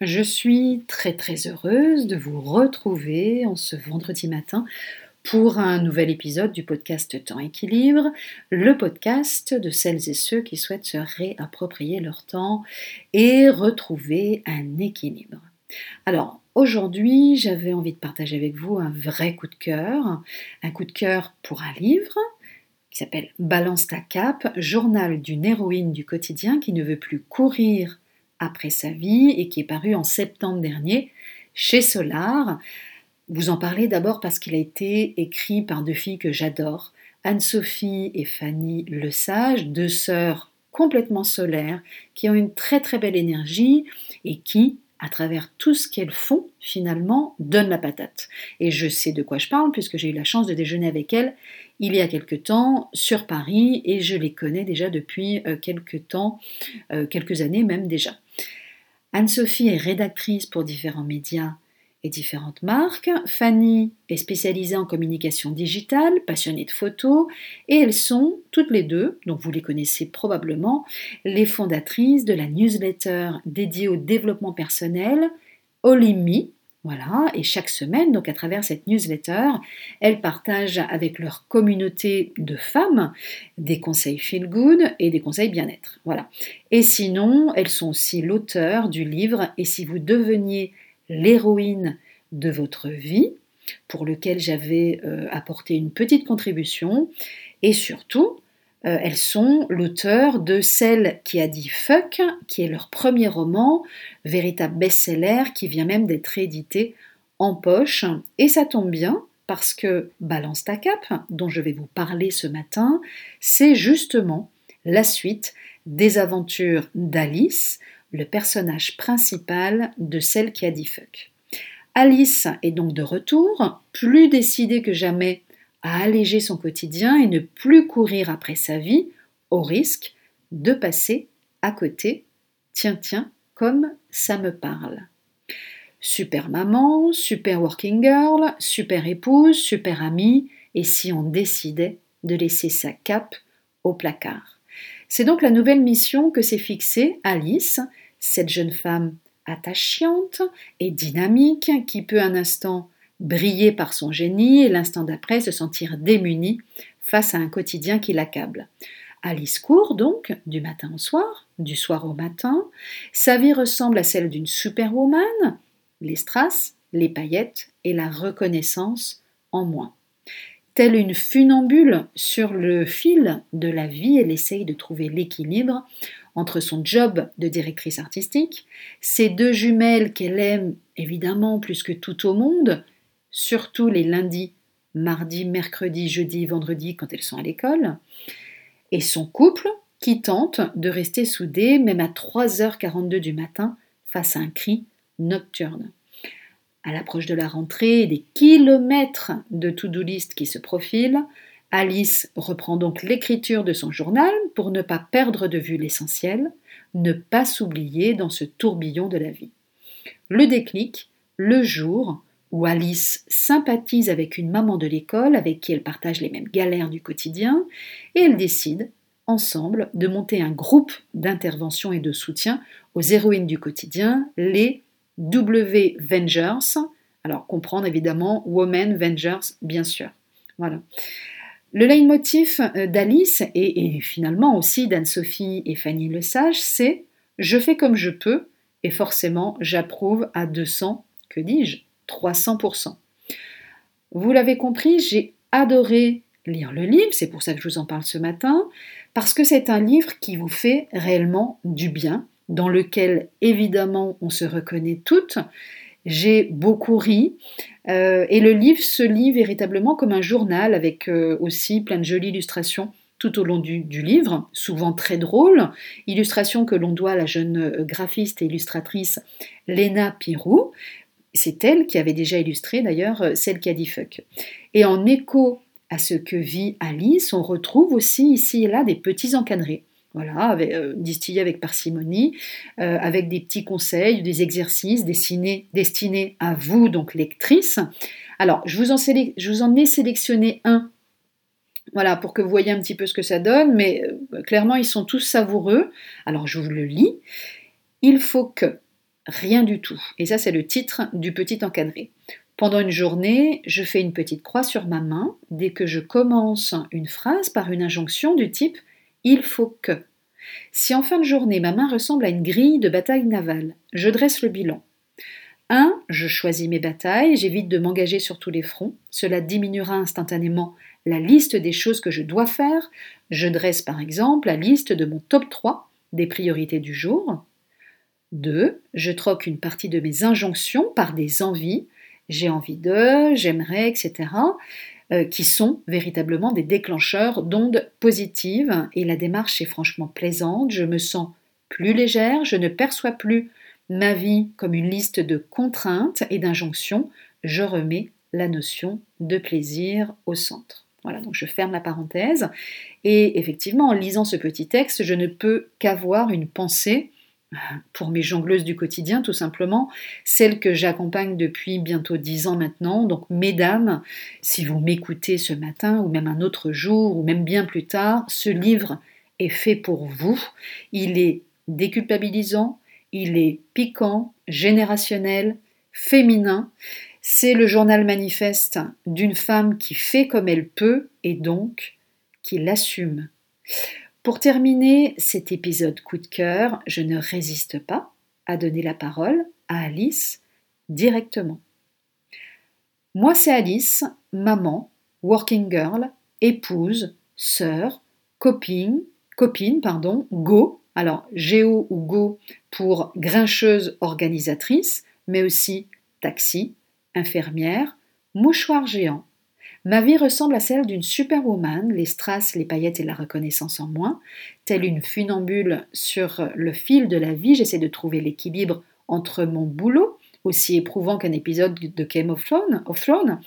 Je suis très très heureuse de vous retrouver en ce vendredi matin pour un nouvel épisode du podcast Temps Équilibre, le podcast de celles et ceux qui souhaitent se réapproprier leur temps et retrouver un équilibre. Alors aujourd'hui, j'avais envie de partager avec vous un vrai coup de cœur, un coup de cœur pour un livre qui s'appelle Balance ta cape, journal d'une héroïne du quotidien qui ne veut plus courir après sa vie et qui est paru en septembre dernier chez Solar. Vous en parlez d'abord parce qu'il a été écrit par deux filles que j'adore, Anne-Sophie et Fanny Le Sage, deux sœurs complètement solaires qui ont une très très belle énergie et qui, à travers tout ce qu'elles font, finalement, donnent la patate. Et je sais de quoi je parle puisque j'ai eu la chance de déjeuner avec elles il y a quelque temps sur Paris et je les connais déjà depuis euh, quelques temps, euh, quelques années même déjà. Anne-Sophie est rédactrice pour différents médias différentes marques. Fanny est spécialisée en communication digitale, passionnée de photos, et elles sont toutes les deux, donc vous les connaissez probablement, les fondatrices de la newsletter dédiée au développement personnel Olimi, voilà, et chaque semaine, donc à travers cette newsletter, elles partagent avec leur communauté de femmes des conseils feel good et des conseils bien-être. Voilà. Et sinon, elles sont aussi l'auteur du livre Et si vous deveniez l'héroïne de votre vie, pour lequel j'avais euh, apporté une petite contribution, et surtout, euh, elles sont l'auteur de Celle qui a dit fuck, qui est leur premier roman, véritable best-seller qui vient même d'être édité en poche. Et ça tombe bien parce que Balance ta cape, dont je vais vous parler ce matin, c'est justement la suite des aventures d'Alice, le personnage principal de Celle qui a dit fuck. Alice est donc de retour, plus décidée que jamais à alléger son quotidien et ne plus courir après sa vie au risque de passer à côté. Tiens, tiens, comme ça me parle. Super maman, super working girl, super épouse, super amie, et si on décidait de laisser sa cape au placard. C'est donc la nouvelle mission que s'est fixée Alice, cette jeune femme attachante et dynamique qui peut un instant briller par son génie et l'instant d'après se sentir démunie face à un quotidien qui l'accable. Alice court donc du matin au soir, du soir au matin. Sa vie ressemble à celle d'une superwoman, les strass, les paillettes et la reconnaissance en moins. Telle une funambule sur le fil de la vie, elle essaye de trouver l'équilibre entre son job de directrice artistique, ses deux jumelles qu'elle aime évidemment plus que tout au monde, surtout les lundis, mardis, mercredis, jeudi, vendredi quand elles sont à l'école, et son couple qui tente de rester soudé même à 3h42 du matin face à un cri nocturne. À l'approche de la rentrée des kilomètres de to-do list qui se profilent, Alice reprend donc l'écriture de son journal pour ne pas perdre de vue l'essentiel, ne pas s'oublier dans ce tourbillon de la vie. Le déclic, le jour où Alice sympathise avec une maman de l'école avec qui elle partage les mêmes galères du quotidien, et elle décide, ensemble, de monter un groupe d'intervention et de soutien aux héroïnes du quotidien, les W Vengers. Alors comprendre évidemment Women Vengers, bien sûr. Voilà. Le leitmotiv euh, d'Alice et, finalement aussi d'Anne-Sophie et Fanny Le Sage, c'est je fais comme je peux et forcément j'approuve à 200, que dis-je, 300%. Vous l'avez compris, j'ai adoré lire le livre, c'est pour ça que je vous en parle ce matin, parce que c'est un livre qui vous fait réellement du bien, dans lequel évidemment on se reconnaît toutes. J'ai beaucoup ri euh, et le livre se lit véritablement comme un journal avec euh, aussi plein de jolies illustrations tout au long du, livre, souvent très drôles, illustrations que l'on doit à la jeune euh, graphiste et illustratrice Léna Pirou, c'est elle qui avait déjà illustré d'ailleurs celle qui a dit fuck. Et en écho à ce que vit Alice, on retrouve aussi ici et là des petits encadrés. Voilà, euh, distillés avec parcimonie, euh, avec des petits conseils, des exercices destinés, à vous, donc lectrices. Alors, je vous, en ai sélectionné un voilà, pour que vous voyez un petit peu ce que ça donne, mais clairement, ils sont tous savoureux. Alors, je vous le lis. Il faut que rien du tout. Et ça, c'est le titre du petit encadré. Pendant une journée, je fais une petite croix sur ma main dès que je commence une phrase par une injonction du type il faut que. Si en fin de journée ma main ressemble à une grille de bataille navale, je dresse le bilan. 1. Je choisis mes batailles, j'évite de m'engager sur tous les fronts. Cela diminuera instantanément la liste des choses que je dois faire. Je dresse par exemple la liste de mon top 3 des priorités du jour. 2. Je troque une partie de mes injonctions par des envies. J'ai envie de, j'aimerais, etc. Euh, qui sont véritablement des déclencheurs d'ondes positives. Et la démarche est franchement plaisante. Je me sens plus légère, je ne perçois plus ma vie comme une liste de contraintes et d'injonctions. Je remets la notion de plaisir au centre. Voilà, donc je ferme la parenthèse. Et effectivement, en lisant ce petit texte, je ne peux qu'avoir une pensée pour mes jongleuses du quotidien, tout simplement, celles que j'accompagne depuis bientôt dix ans maintenant. Donc, mesdames, si vous m'écoutez ce matin, ou même un autre jour, ou même bien plus tard, ce livre est fait pour vous. Il est déculpabilisant, il est piquant, générationnel, féminin. C'est le journal manifeste d'une femme qui fait comme elle peut et donc qui l'assume. Pour terminer cet épisode coup de cœur, je ne résiste pas à donner la parole à Alice directement. Moi, c'est Alice, maman, working girl, épouse, sœur, copine, copine, pardon, go, alors géo ou go pour grincheuse organisatrice, mais aussi taxi, infirmière, mouchoir géant, Ma vie ressemble à celle d'une superwoman, les strass, les paillettes et la reconnaissance en moins. Telle une funambule sur le fil de la vie, j'essaie de trouver l'équilibre entre mon boulot, aussi éprouvant qu'un épisode de Game of Thrones,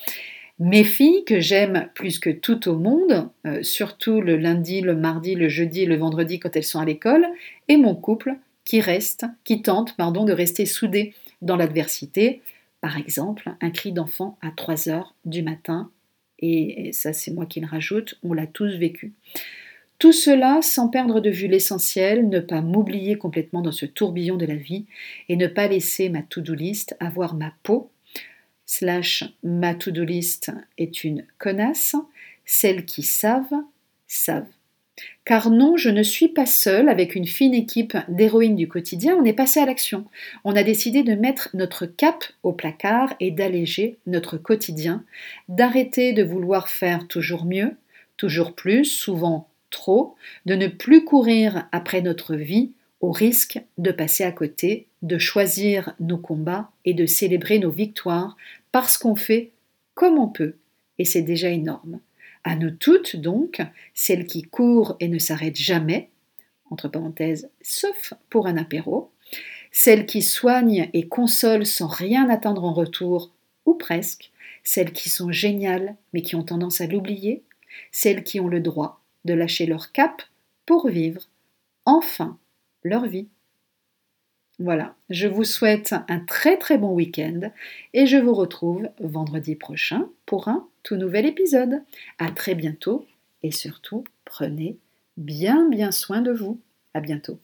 mes filles que j'aime plus que tout au monde, euh, surtout le lundi, le mardi, le jeudi le vendredi quand elles sont à l'école, et mon couple qui reste, qui tente, pardon, de rester soudé dans l'adversité. Par exemple, un cri d'enfant à 3 heures du matin et ça c'est moi qui le rajoute, on l'a tous vécu. Tout cela sans perdre de vue l'essentiel, ne pas m'oublier complètement dans ce tourbillon de la vie et ne pas laisser ma to-do list avoir ma peau. Slash ma to-do list est une connasse, celles qui savent, savent. Car non, je ne suis pas seule avec une fine équipe d'héroïnes du quotidien, on est passé à l'action. On a décidé de mettre notre cap au placard et d'alléger notre quotidien, d'arrêter de vouloir faire toujours mieux, toujours plus, souvent trop, de ne plus courir après notre vie au risque de passer à côté, de choisir nos combats et de célébrer nos victoires parce qu'on fait comme on peut, et c'est déjà énorme. À nous toutes, donc, celles qui courent et ne s'arrêtent jamais, entre parenthèses, sauf pour un apéro, celles qui soignent et consolent sans rien attendre en retour, ou presque, celles qui sont géniales mais qui ont tendance à l'oublier, celles qui ont le droit de lâcher leur cap pour vivre enfin leur vie. Voilà, je vous souhaite un très très bon week-end et je vous retrouve vendredi prochain pour un tout nouvel épisode. À très bientôt et surtout prenez bien bien soin de vous. À bientôt.